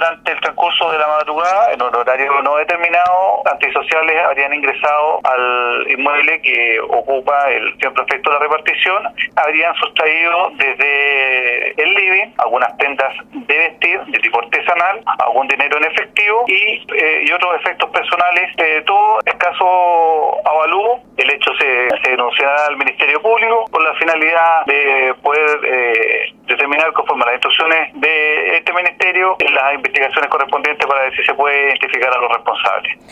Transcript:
durante el transcurso de la madrugada, en un horario no determinado, antisociales habrían ingresado al inmueble que ocupa el señor prefecto de la repartición, habrían sustraído desde el living algunas prendas de vestir de tipo artesanal, algún dinero en efectivo y, eh, y otros efectos personales. Eh, todo escaso avalúo. El hecho se, se denunciará al Ministerio Público con la finalidad de poder eh, determinar conforme a las instrucciones de ministerio las investigaciones correspondientes para ver si se puede identificar a los responsables.